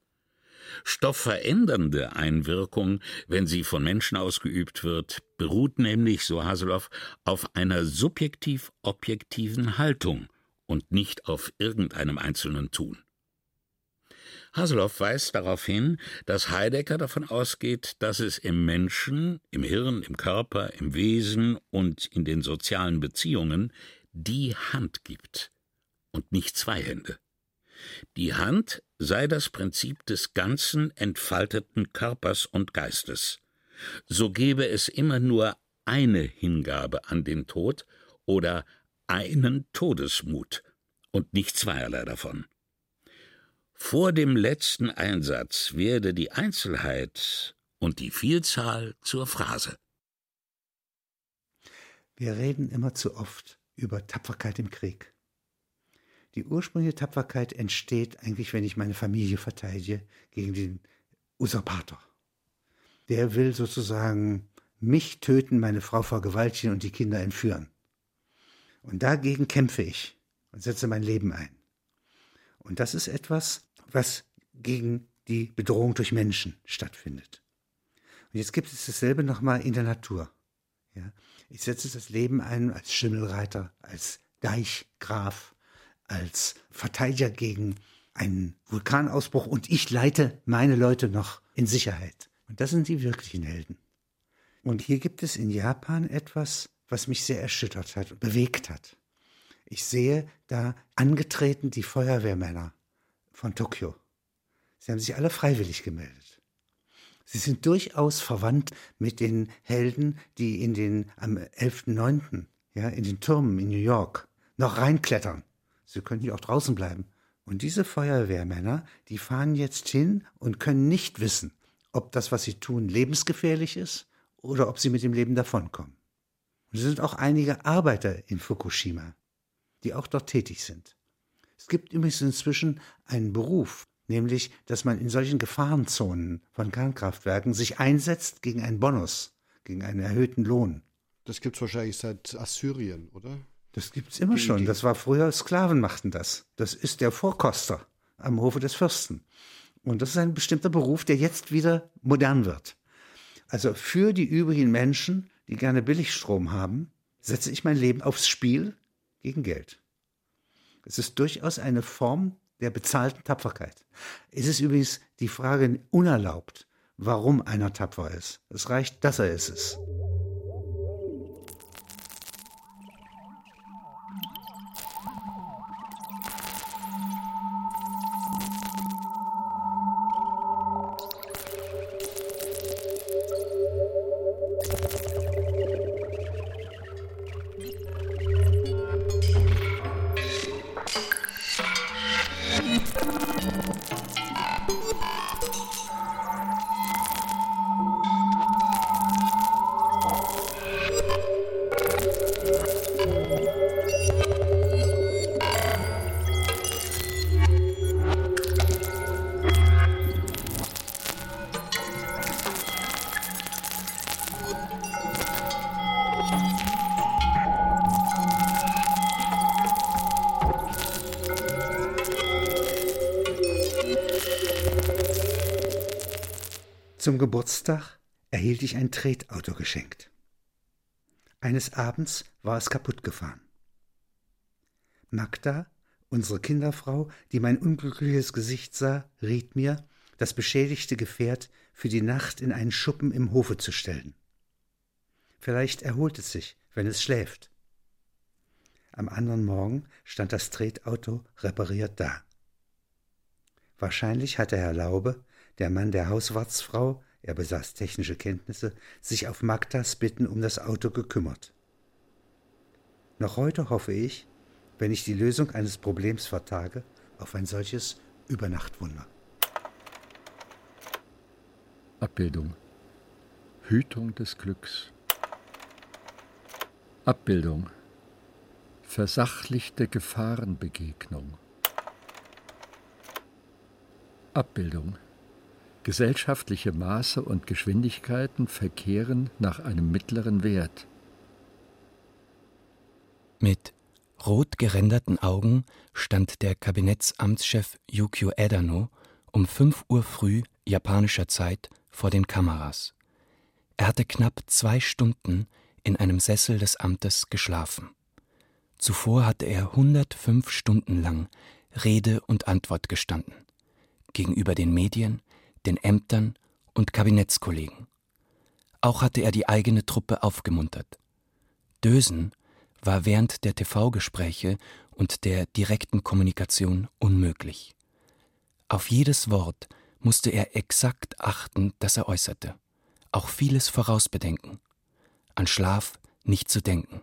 Stoffverändernde Einwirkung, wenn sie von Menschen ausgeübt wird, beruht nämlich, so Haseloff, auf einer subjektiv-objektiven Haltung und nicht auf irgendeinem einzelnen Tun. Haseloff weist darauf hin, dass Heidegger davon ausgeht, dass es im Menschen, im Hirn, im Körper, im Wesen und in den sozialen Beziehungen die Hand gibt und nicht zwei Hände. Die Hand sei das Prinzip des ganzen entfalteten Körpers und Geistes. So gebe es immer nur eine Hingabe an den Tod oder einen Todesmut und nicht zweierlei davon. Vor dem letzten Einsatz werde die Einzelheit und die Vielzahl zur Phrase. Wir reden immer zu oft über Tapferkeit im Krieg. Die ursprüngliche Tapferkeit entsteht eigentlich, wenn ich meine Familie verteidige gegen den Usurpator. Der will sozusagen mich töten, meine Frau vergewaltigen und die Kinder entführen. Und dagegen kämpfe ich und setze mein Leben ein. Und das ist etwas, was gegen die Bedrohung durch Menschen stattfindet. Und jetzt gibt es dasselbe nochmal in der Natur. Ja? Ich setze das Leben ein als Schimmelreiter, als Deichgraf, als Verteidiger gegen einen Vulkanausbruch und ich leite meine Leute noch in Sicherheit. Und das sind die wirklichen Helden. Und hier gibt es in Japan etwas, was mich sehr erschüttert hat und bewegt hat. Ich sehe da angetreten die Feuerwehrmänner von Tokio. Sie haben sich alle freiwillig gemeldet. Sie sind durchaus verwandt mit den Helden, die in den am 11.9. ja in den Türmen in New York noch reinklettern Sie können hier auch draußen bleiben. Und diese Feuerwehrmänner, die fahren jetzt hin und können nicht wissen, ob das, was sie tun, lebensgefährlich ist oder ob sie mit dem Leben davonkommen. Und es sind auch einige Arbeiter in Fukushima, die auch dort tätig sind. Es gibt übrigens inzwischen einen Beruf, nämlich, dass man in solchen Gefahrenzonen von Kernkraftwerken sich einsetzt gegen einen Bonus, gegen einen erhöhten Lohn. Das gibt es wahrscheinlich seit Assyrien, oder? Das gibt's immer schon. Das war früher, Sklaven machten das. Das ist der Vorkoster am Hofe des Fürsten. Und das ist ein bestimmter Beruf, der jetzt wieder modern wird. Also für die übrigen Menschen, die gerne Billigstrom haben, setze ich mein Leben aufs Spiel gegen Geld. Es ist durchaus eine Form der bezahlten Tapferkeit. Es ist übrigens die Frage unerlaubt, warum einer tapfer ist. Es reicht, dass er es ist. Tretauto geschenkt. Eines Abends war es kaputt gefahren. Magda, unsere Kinderfrau, die mein unglückliches Gesicht sah, riet mir, das beschädigte Gefährt für die Nacht in einen Schuppen im Hofe zu stellen. Vielleicht erholt es sich, wenn es schläft. Am anderen Morgen stand das Tretauto repariert da. Wahrscheinlich hatte Herr Laube der Mann der Hauswartsfrau, er besaß technische Kenntnisse, sich auf Magdas Bitten um das Auto gekümmert. Noch heute hoffe ich, wenn ich die Lösung eines Problems vertage, auf ein solches Übernachtwunder. Abbildung. Hütung des Glücks. Abbildung. Versachlichte Gefahrenbegegnung. Abbildung. Gesellschaftliche Maße und Geschwindigkeiten verkehren nach einem mittleren Wert. Mit rot gerenderten Augen stand der Kabinettsamtschef Yukio Edano um fünf Uhr früh japanischer Zeit vor den Kameras. Er hatte knapp zwei Stunden in einem Sessel des Amtes geschlafen. Zuvor hatte er 105 Stunden lang Rede und Antwort gestanden. Gegenüber den Medien, den Ämtern und Kabinettskollegen. Auch hatte er die eigene Truppe aufgemuntert. Dösen war während der TV-Gespräche und der direkten Kommunikation unmöglich. Auf jedes Wort musste er exakt achten, das er äußerte, auch vieles vorausbedenken, an Schlaf nicht zu denken.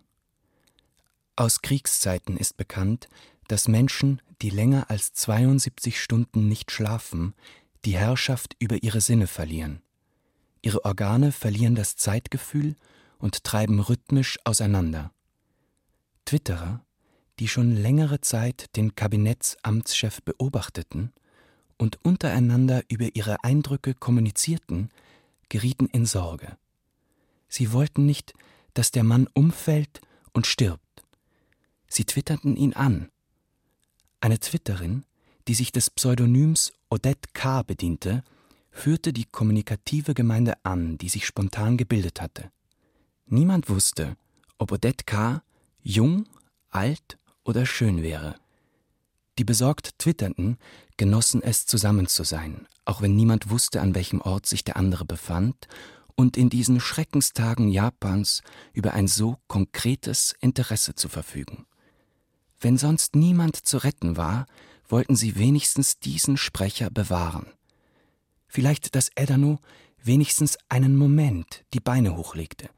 Aus Kriegszeiten ist bekannt, dass Menschen, die länger als 72 Stunden nicht schlafen, die Herrschaft über ihre Sinne verlieren. Ihre Organe verlieren das Zeitgefühl und treiben rhythmisch auseinander. Twitterer, die schon längere Zeit den Kabinettsamtschef beobachteten und untereinander über ihre Eindrücke kommunizierten, gerieten in Sorge. Sie wollten nicht, dass der Mann umfällt und stirbt. Sie twitterten ihn an. Eine Twitterin, die sich des Pseudonyms Odette K. bediente, führte die kommunikative Gemeinde an, die sich spontan gebildet hatte. Niemand wusste, ob Odette K. jung, alt oder schön wäre. Die besorgt Twitternden genossen es, zusammen zu sein, auch wenn niemand wusste, an welchem Ort sich der andere befand, und in diesen Schreckenstagen Japans über ein so konkretes Interesse zu verfügen. Wenn sonst niemand zu retten war, wollten sie wenigstens diesen Sprecher bewahren. Vielleicht, dass Edano wenigstens einen Moment die Beine hochlegte.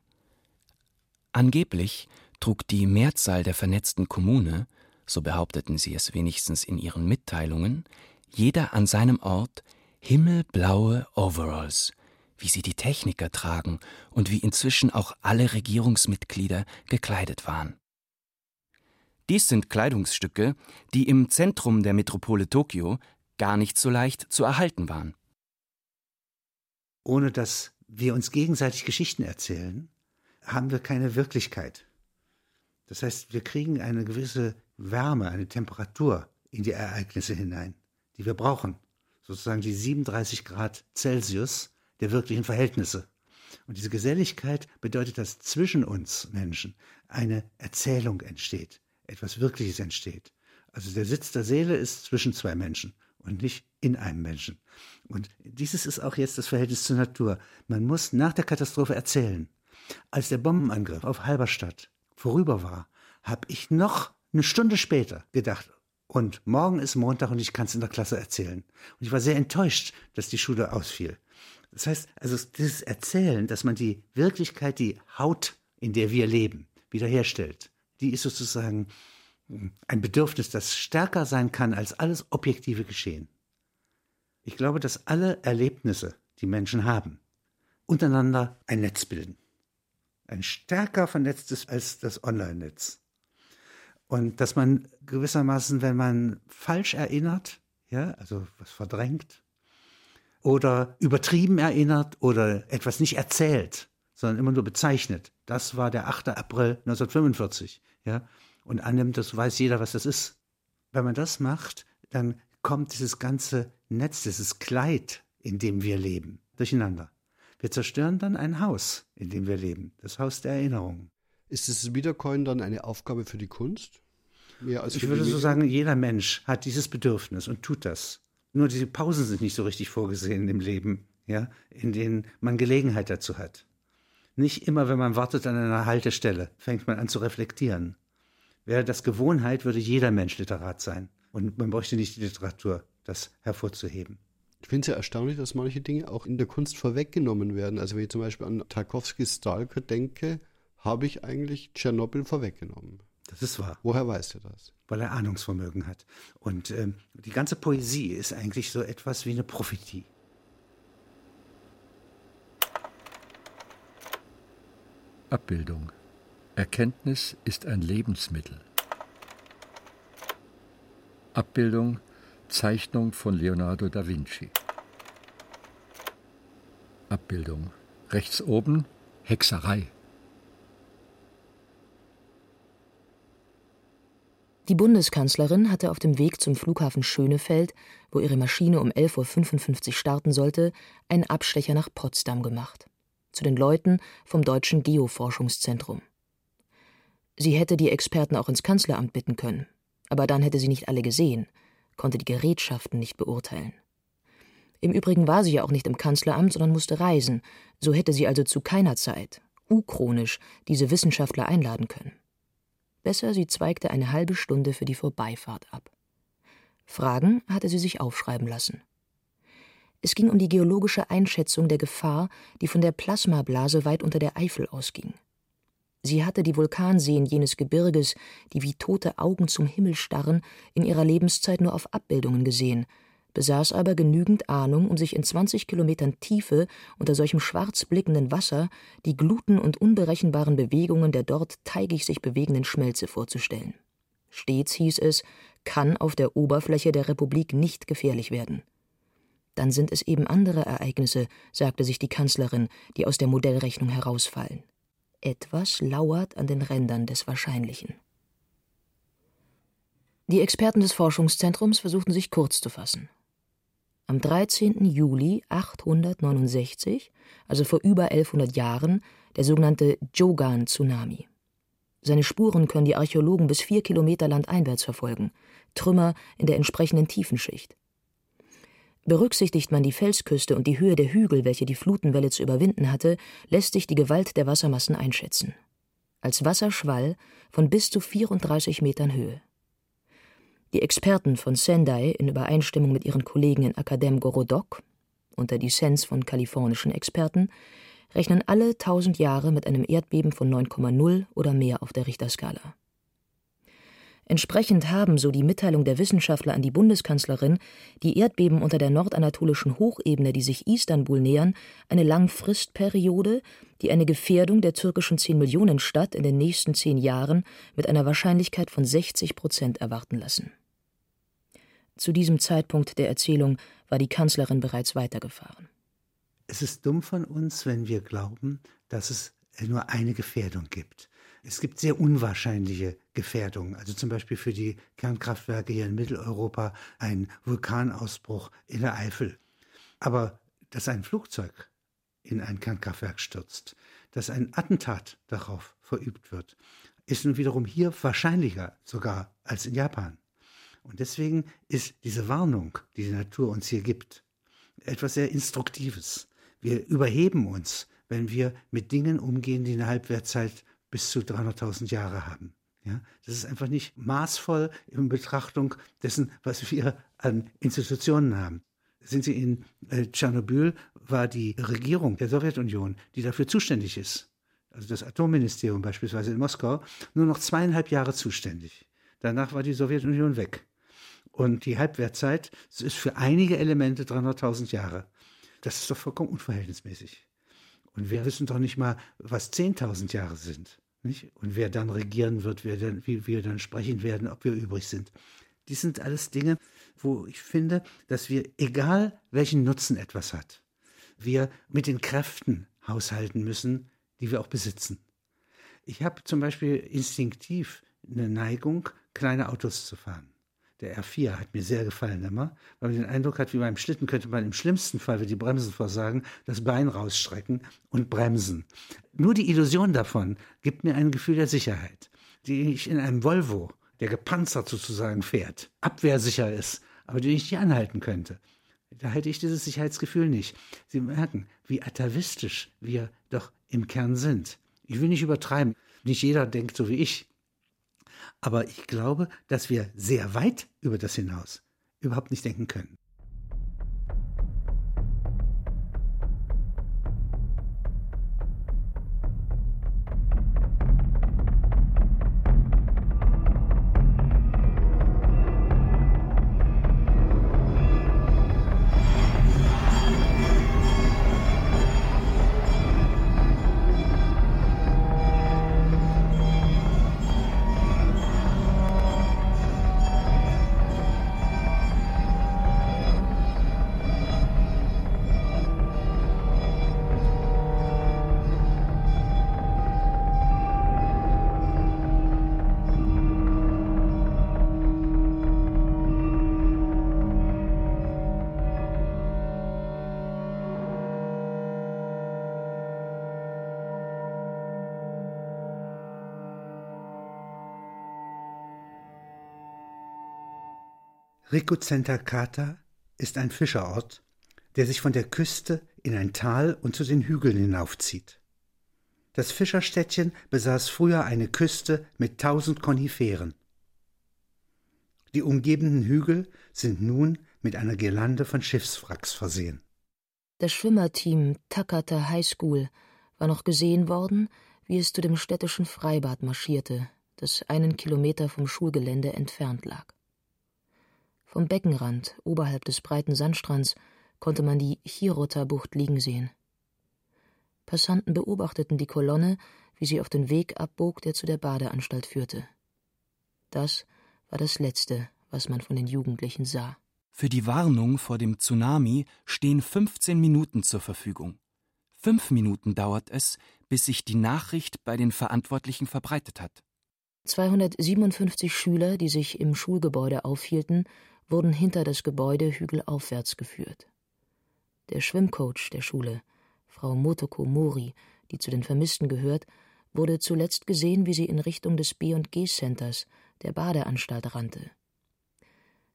Angeblich trug die Mehrzahl der vernetzten Kommune, so behaupteten sie es wenigstens in ihren Mitteilungen, jeder an seinem Ort himmelblaue Overalls, wie sie die Techniker tragen und wie inzwischen auch alle Regierungsmitglieder gekleidet waren. Dies sind Kleidungsstücke, die im Zentrum der Metropole Tokio gar nicht so leicht zu erhalten waren. Ohne dass wir uns gegenseitig Geschichten erzählen, haben wir keine Wirklichkeit. Das heißt, wir kriegen eine gewisse Wärme, eine Temperatur in die Ereignisse hinein, die wir brauchen. Sozusagen die 37 Grad Celsius der wirklichen Verhältnisse. Und diese Geselligkeit bedeutet, dass zwischen uns Menschen eine Erzählung entsteht, etwas Wirkliches entsteht. Also der Sitz der Seele ist zwischen zwei Menschen und nicht in einem Menschen. Und dieses ist auch jetzt das Verhältnis zur Natur. Man muss nach der Katastrophe erzählen. Als der Bombenangriff auf Halberstadt vorüber war, habe ich noch eine Stunde später gedacht, und morgen ist Montag und ich kann es in der Klasse erzählen. Und ich war sehr enttäuscht, dass die Schule ausfiel. Das heißt, also dieses Erzählen, dass man die Wirklichkeit, die Haut, in der wir leben, wiederherstellt, die ist sozusagen hm, ein Bedürfnis, das stärker sein kann als alles objektive Geschehen. Ich glaube, dass alle Erlebnisse, die Menschen haben, untereinander ein Netz bilden. Ein stärker vernetztes als das Online-Netz. Und dass man gewissermaßen, wenn man falsch erinnert, ja, also was verdrängt, oder übertrieben erinnert oder etwas nicht erzählt, sondern immer nur bezeichnet. Das war der 8. April 1945, ja, und annimmt, das weiß jeder, was das ist. Wenn man das macht, dann kommt dieses ganze Netz, dieses Kleid, in dem wir leben, durcheinander. Wir zerstören dann ein Haus, in dem wir leben, das Haus der Erinnerungen. Ist das Wiederkäuen dann eine Aufgabe für die Kunst? ich würde so sagen, jeder Mensch hat dieses Bedürfnis und tut das. Nur diese Pausen sind nicht so richtig vorgesehen im Leben, ja, in denen man Gelegenheit dazu hat. Nicht immer, wenn man wartet an einer Haltestelle, fängt man an zu reflektieren. Wäre das Gewohnheit, würde jeder Mensch Literat sein. Und man bräuchte nicht die Literatur, das hervorzuheben. Ich finde es ja erstaunlich, dass manche Dinge auch in der Kunst vorweggenommen werden. Also wenn ich zum Beispiel an Tarkovskis Stalker denke, habe ich eigentlich Tschernobyl vorweggenommen. Das ist wahr. Woher weißt du das? Weil er Ahnungsvermögen hat. Und ähm, die ganze Poesie ist eigentlich so etwas wie eine Prophetie. Abbildung. Erkenntnis ist ein Lebensmittel. Abbildung Zeichnung von Leonardo da Vinci. Abbildung. Rechts oben Hexerei. Die Bundeskanzlerin hatte auf dem Weg zum Flughafen Schönefeld, wo ihre Maschine um 11.55 Uhr starten sollte, einen Abstecher nach Potsdam gemacht. Zu den Leuten vom Deutschen Geoforschungszentrum. Sie hätte die Experten auch ins Kanzleramt bitten können, aber dann hätte sie nicht alle gesehen, konnte die Gerätschaften nicht beurteilen. Im Übrigen war sie ja auch nicht im Kanzleramt, sondern musste reisen, so hätte sie also zu keiner Zeit, uchronisch, diese Wissenschaftler einladen können. Besser, sie zweigte eine halbe Stunde für die Vorbeifahrt ab. Fragen hatte sie sich aufschreiben lassen. Es ging um die geologische Einschätzung der Gefahr, die von der Plasmablase weit unter der Eifel ausging. Sie hatte die Vulkanseen jenes Gebirges, die wie tote Augen zum Himmel starren, in ihrer Lebenszeit nur auf Abbildungen gesehen, besaß aber genügend Ahnung, um sich in 20 Kilometern Tiefe unter solchem schwarz blickenden Wasser die Gluten und unberechenbaren Bewegungen der dort teigig sich bewegenden Schmelze vorzustellen. Stets hieß es, kann auf der Oberfläche der Republik nicht gefährlich werden. Dann sind es eben andere Ereignisse, sagte sich die Kanzlerin, die aus der Modellrechnung herausfallen. Etwas lauert an den Rändern des Wahrscheinlichen. Die Experten des Forschungszentrums versuchten sich kurz zu fassen. Am 13. Juli 869, also vor über 1100 Jahren, der sogenannte Jogan-Tsunami. Seine Spuren können die Archäologen bis vier Kilometer landeinwärts verfolgen, Trümmer in der entsprechenden Tiefenschicht. Berücksichtigt man die Felsküste und die Höhe der Hügel, welche die Flutenwelle zu überwinden hatte, lässt sich die Gewalt der Wassermassen einschätzen. Als Wasserschwall von bis zu 34 Metern Höhe. Die Experten von Sendai in Übereinstimmung mit ihren Kollegen in Akadem Gorodok unter Dissens von kalifornischen Experten rechnen alle tausend Jahre mit einem Erdbeben von 9,0 oder mehr auf der Richterskala. Entsprechend haben, so die Mitteilung der Wissenschaftler an die Bundeskanzlerin, die Erdbeben unter der nordanatolischen Hochebene, die sich Istanbul nähern, eine Langfristperiode, die eine Gefährdung der türkischen 10-Millionen-Stadt in den nächsten zehn Jahren mit einer Wahrscheinlichkeit von 60 Prozent erwarten lassen. Zu diesem Zeitpunkt der Erzählung war die Kanzlerin bereits weitergefahren. Es ist dumm von uns, wenn wir glauben, dass es nur eine Gefährdung gibt. Es gibt sehr unwahrscheinliche Gefährdungen, also zum Beispiel für die Kernkraftwerke hier in Mitteleuropa ein Vulkanausbruch in der Eifel. Aber dass ein Flugzeug in ein Kernkraftwerk stürzt, dass ein Attentat darauf verübt wird, ist nun wiederum hier wahrscheinlicher sogar als in Japan. Und deswegen ist diese Warnung, die die Natur uns hier gibt, etwas sehr Instruktives. Wir überheben uns, wenn wir mit Dingen umgehen, die eine Halbwertzeit bis zu 300.000 Jahre haben. Ja, das ist einfach nicht maßvoll in Betrachtung dessen, was wir an Institutionen haben. Sind Sie in äh, Tschernobyl, war die Regierung der Sowjetunion, die dafür zuständig ist, also das Atomministerium beispielsweise in Moskau, nur noch zweieinhalb Jahre zuständig. Danach war die Sowjetunion weg. Und die Halbwertzeit ist für einige Elemente 300.000 Jahre. Das ist doch vollkommen unverhältnismäßig. Und wir wissen doch nicht mal, was 10.000 Jahre sind. Nicht? Und wer dann regieren wird, wer dann, wie wir dann sprechen werden, ob wir übrig sind. Dies sind alles Dinge, wo ich finde, dass wir, egal welchen Nutzen etwas hat, wir mit den Kräften haushalten müssen, die wir auch besitzen. Ich habe zum Beispiel instinktiv eine Neigung, kleine Autos zu fahren. Der R4 hat mir sehr gefallen immer, weil man den Eindruck hat, wie beim Schlitten könnte man im schlimmsten Fall, wie die Bremsen versagen, das Bein rausstrecken und bremsen. Nur die Illusion davon gibt mir ein Gefühl der Sicherheit, die ich in einem Volvo, der gepanzert sozusagen fährt, abwehrsicher ist, aber die ich nicht anhalten könnte. Da hätte ich dieses Sicherheitsgefühl nicht. Sie merken, wie atavistisch wir doch im Kern sind. Ich will nicht übertreiben. Nicht jeder denkt so wie ich. Aber ich glaube, dass wir sehr weit über das hinaus überhaupt nicht denken können. Rikuzentakata ist ein Fischerort, der sich von der Küste in ein Tal und zu den Hügeln hinaufzieht. Das Fischerstädtchen besaß früher eine Küste mit tausend Koniferen. Die umgebenden Hügel sind nun mit einer Girlande von Schiffswracks versehen. Das Schwimmerteam Takata High School war noch gesehen worden, wie es zu dem städtischen Freibad marschierte, das einen Kilometer vom Schulgelände entfernt lag. Vom Beckenrand, oberhalb des breiten Sandstrands, konnte man die Hirota-Bucht liegen sehen. Passanten beobachteten die Kolonne, wie sie auf den Weg abbog, der zu der Badeanstalt führte. Das war das Letzte, was man von den Jugendlichen sah. Für die Warnung vor dem Tsunami stehen 15 Minuten zur Verfügung. Fünf Minuten dauert es, bis sich die Nachricht bei den Verantwortlichen verbreitet hat. 257 Schüler, die sich im Schulgebäude aufhielten, wurden hinter das Gebäude hügelaufwärts geführt. Der Schwimmcoach der Schule, Frau Motoko Mori, die zu den Vermissten gehört, wurde zuletzt gesehen, wie sie in Richtung des B&G Centers, der Badeanstalt, rannte.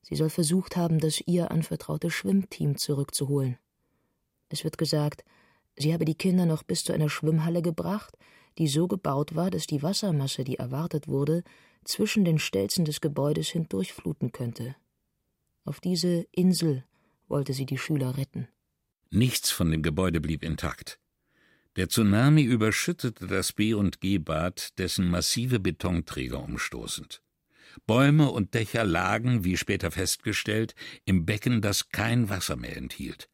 Sie soll versucht haben, das ihr anvertraute Schwimmteam zurückzuholen. Es wird gesagt, sie habe die Kinder noch bis zu einer Schwimmhalle gebracht, die so gebaut war, dass die Wassermasse, die erwartet wurde, zwischen den Stelzen des Gebäudes hindurchfluten könnte. Auf diese Insel wollte sie die Schüler retten. Nichts von dem Gebäude blieb intakt. Der Tsunami überschüttete das B&G-Bad, dessen massive Betonträger umstoßend. Bäume und Dächer lagen, wie später festgestellt, im Becken, das kein Wasser mehr enthielt.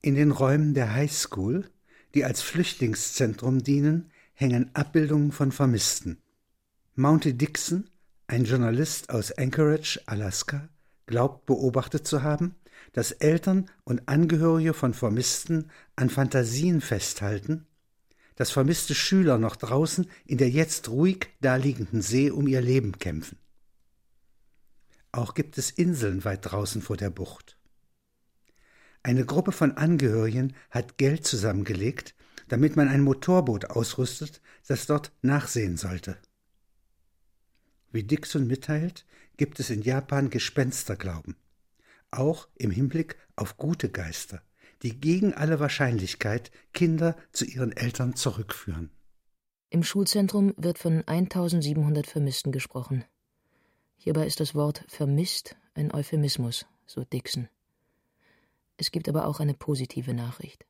In den Räumen der High School, die als Flüchtlingszentrum dienen, hängen Abbildungen von Vermissten. Mounty Dixon, ein Journalist aus Anchorage, Alaska, glaubt beobachtet zu haben, dass Eltern und Angehörige von Vermissten an Fantasien festhalten, dass vermisste Schüler noch draußen in der jetzt ruhig daliegenden See um ihr Leben kämpfen. Auch gibt es Inseln weit draußen vor der Bucht. Eine Gruppe von Angehörigen hat Geld zusammengelegt, damit man ein Motorboot ausrüstet, das dort nachsehen sollte. Wie Dixon mitteilt, gibt es in Japan Gespensterglauben, auch im Hinblick auf gute Geister, die gegen alle Wahrscheinlichkeit Kinder zu ihren Eltern zurückführen. Im Schulzentrum wird von 1700 Vermissten gesprochen. Hierbei ist das Wort vermisst ein Euphemismus, so Dixon. Es gibt aber auch eine positive Nachricht.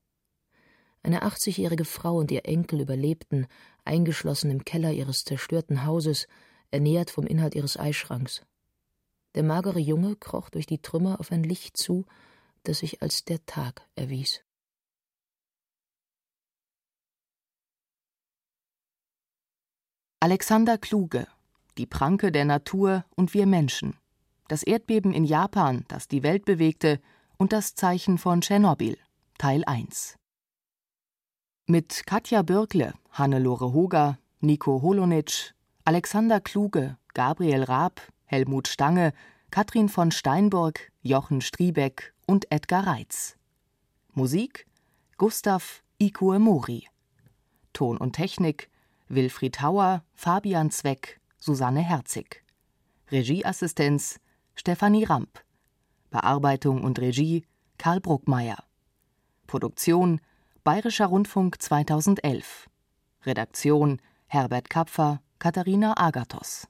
Eine 80-jährige Frau und ihr Enkel überlebten, eingeschlossen im Keller ihres zerstörten Hauses, ernährt vom Inhalt ihres Eischranks. Der magere Junge kroch durch die Trümmer auf ein Licht zu, das sich als der Tag erwies. Alexander Kluge Die Pranke der Natur und wir Menschen. Das Erdbeben in Japan, das die Welt bewegte, und das Zeichen von Tschernobyl. Teil 1. Mit Katja Bürkle, Hannelore Hoger, Nico Holonitsch, Alexander Kluge, Gabriel Raab, Helmut Stange, Katrin von Steinburg, Jochen Striebeck und Edgar Reitz. Musik Gustav Ikue Mori. Ton und Technik Wilfried Hauer, Fabian Zweck, Susanne Herzig. Regieassistenz Stefanie Ramp. Bearbeitung und Regie Karl Bruckmeier. Produktion Bayerischer Rundfunk 2011. Redaktion Herbert Kapfer, Katharina Agathos